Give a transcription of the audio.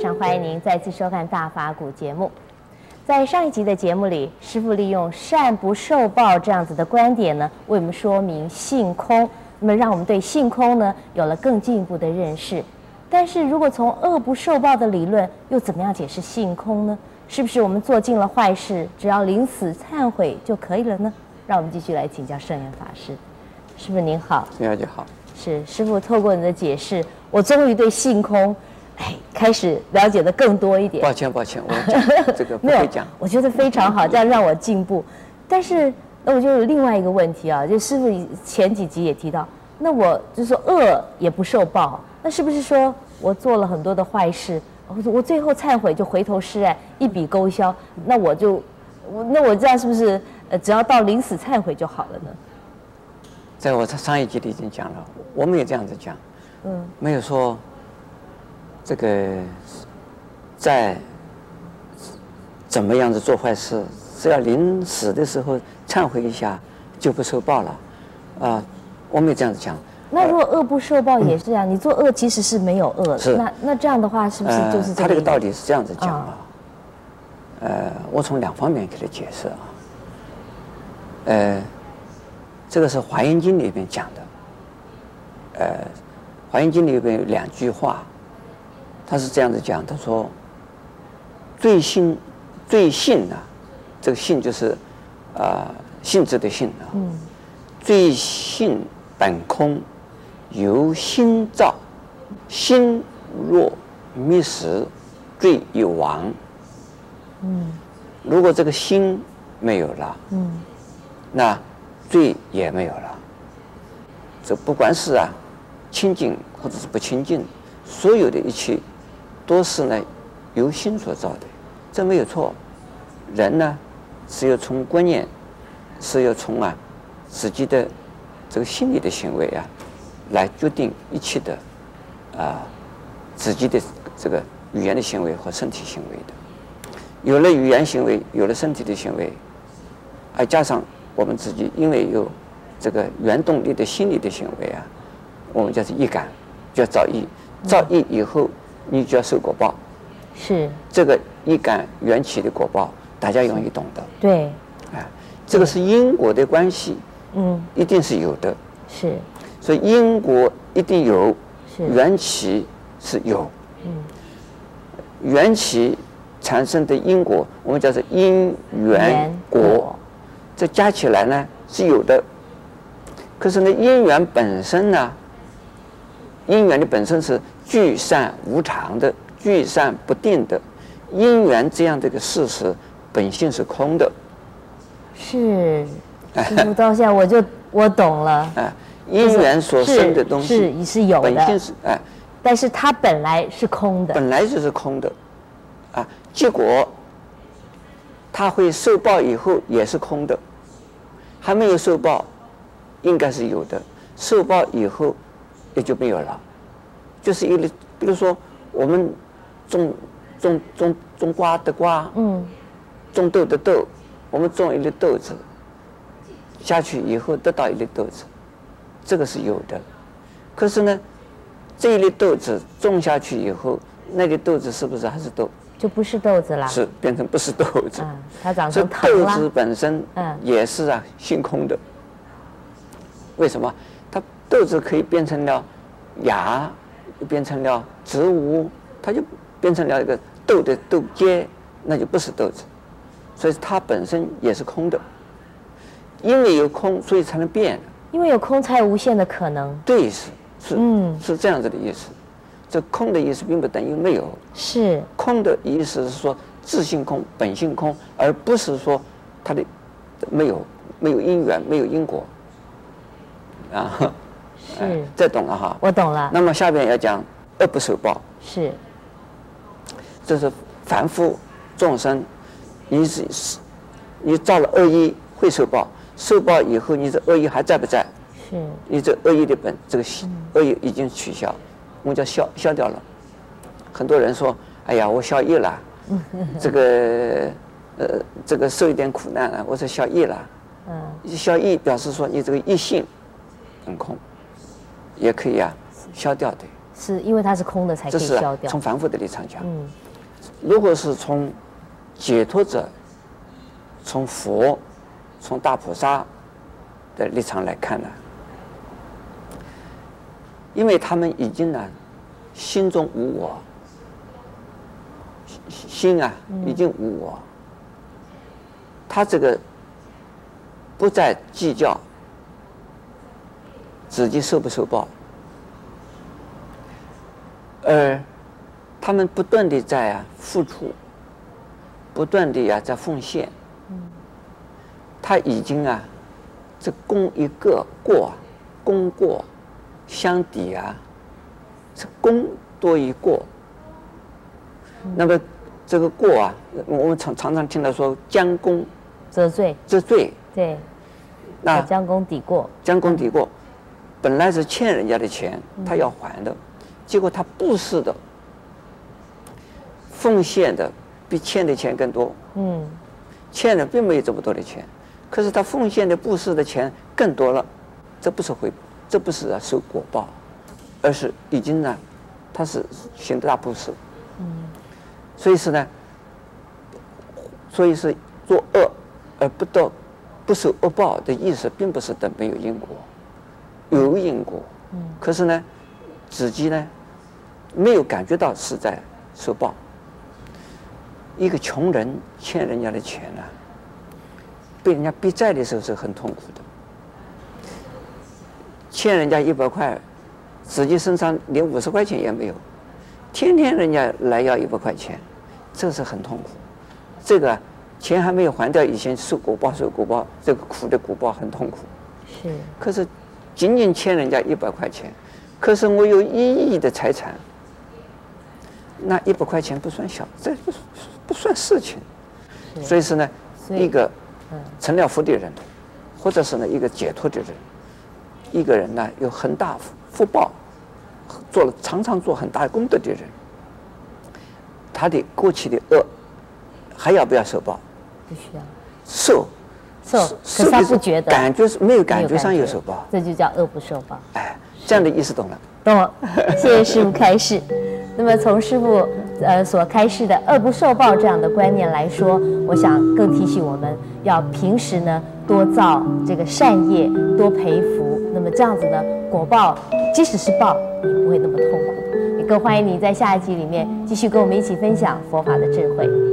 常欢迎您再次收看《大法古》节目。在上一集的节目里，师傅利用“善不受报”这样子的观点呢，为我们说明性空，那么让我们对性空呢有了更进一步的认识。但是如果从恶不受报的理论，又怎么样解释性空呢？是不是我们做尽了坏事，只要临死忏悔就可以了呢？让我们继续来请教圣严法师。师傅您好，你好，姐好。是师傅透过你的解释，我终于对性空，哎，开始了解的更多一点。抱歉，抱歉，我讲这个不会讲。我觉得非常好，这样让我进步。但是那我就有另外一个问题啊，就师傅前几集也提到，那我就是说恶也不受报。那是不是说我做了很多的坏事，我最后忏悔就回头是岸，一笔勾销？那我就我，那我这样是不是呃，只要到临死忏悔就好了呢？在我上一集里已经讲了，我们也这样子讲，嗯，没有说这个在怎么样子做坏事，只要临死的时候忏悔一下就不受报了，啊，我们也这样子讲。那如果恶不受报也是啊，嗯、你做恶其实是没有恶的，是那那这样的话是不是就是这、呃、他这个道理是这样子讲啊？哦、呃，我从两方面给他解释啊。呃，这个是《华严经》里面讲的。呃，《华严经》里边有两句话，他是这样子讲，他说：“罪性，罪性啊，这个性就是啊、呃、性质的性啊，嗯，罪性本空。”由心造，心若灭时，罪已亡。嗯，如果这个心没有了，嗯，那罪也没有了。这不管是啊，清净或者是不清净，所有的一切都是呢由心所造的，这没有错。人呢是要从观念，是要从啊自己的这个心理的行为啊。来决定一切的，啊，自己的这个语言的行为和身体行为的，有了语言行为，有了身体的行为，还加上我们自己因为有这个原动力的心理的行为啊，我们叫做业感，叫造业，造业以后你就要受果报，是。这个一感缘起的果报，大家容易懂得，对，啊，这个是因果的关系，嗯，一定是有的，是。所以因果一定有，缘起是有，嗯，缘起产生的因果，我们叫做因缘果，这加起来呢是有的。可是呢，因缘本身呢，因缘的本身是聚散无常的，聚散不定的，因缘这样的一个事实本性是空的。是，师父到现在我就我懂了。因缘所生的东西是是，是有的，本性是哎，但是它本来是空的，本来就是空的，啊，结果它会受报以后也是空的，还没有受报，应该是有的，受报以后也就没有了，就是一个，比如说我们种种种种瓜的瓜，嗯，种豆的豆，我们种一粒豆子下去以后得到一粒豆子。这个是有的，可是呢，这一粒豆子种下去以后，那粒豆子是不是还是豆？就不是豆子了。是变成不是豆子。嗯，它长成豆子本身，嗯，也是啊，性空的。为什么？它豆子可以变成了芽，变成了植物，它就变成了一个豆的豆秸，那就不是豆子。所以它本身也是空的，因为有空，所以才能变。因为有空，才有无限的可能。对，是是，嗯，是这样子的意思。这空的意思并不等于没有。是。空的意思是说自性空、本性空，而不是说它的没有没有因缘、没有因果。啊。是。哎、这懂了哈。我懂了。那么下边要讲恶不受报。是。这是凡夫众生，你是是，你造了恶业会受报。受报以后，你这恶业还在不在？是。你这恶业的本，这个恶业已经取消，我们叫消消掉了。很多人说：“哎呀，我消业了，这个呃，这个受一点苦难了，我说消业了。”嗯。消业表示说你这个业性很空，也可以啊，消掉的。是因为它是空的才可以消掉。从凡夫的立场讲，嗯，如果是从解脱者、从佛、从大菩萨的立场来看呢，因为他们已经呢，心中无我，心啊已经无我，他这个不再计较自己受不受报。而他们不断的在啊付出，不断的啊在奉献。他已经啊，这功一个过啊，功过相抵啊，这功多于过。那么这个过啊，我们常常常听到说将功折罪，折罪。对。那将功抵过。将功抵过，本来是欠人家的钱，他要还的。结果他布施的、奉献的比欠的钱更多。嗯，欠的并没有这么多的钱，可是他奉献的、布施的钱更多了，这不是回，这不是啊受果报，而是已经呢，他是行大布施。嗯，所以是呢，所以是作恶而不得不受恶报的意思，并不是等没有因果，有因果。嗯，可是呢，自己呢。没有感觉到是在受报。一个穷人欠人家的钱呢、啊，被人家逼债的时候是很痛苦的。欠人家一百块，自己身上连五十块钱也没有，天天人家来要一百块钱，这是很痛苦。这个钱还没有还掉以前，受果报受果报，这个苦的果报很痛苦。是。可是仅仅欠人家一百块钱，可是我有一亿的财产。那一百块钱不算小，这不不算事情，所以说呢，一个成了佛的人，或者是呢一个解脱的人，一个人呢有很大福报，做了常常做很大功德的人，他的过去的恶还要不要受报？不需要。受，受，可是他不觉得，感觉是没有感觉上有受报，这就叫恶不受报。哎，这样的意思懂了。懂了，谢谢师傅开示。那么从师傅呃所开示的恶不受报这样的观念来说，我想更提醒我们要平时呢多造这个善业，多培福。那么这样子呢，果报即使是报，也不会那么痛苦。也更欢迎你在下一集里面继续跟我们一起分享佛法的智慧。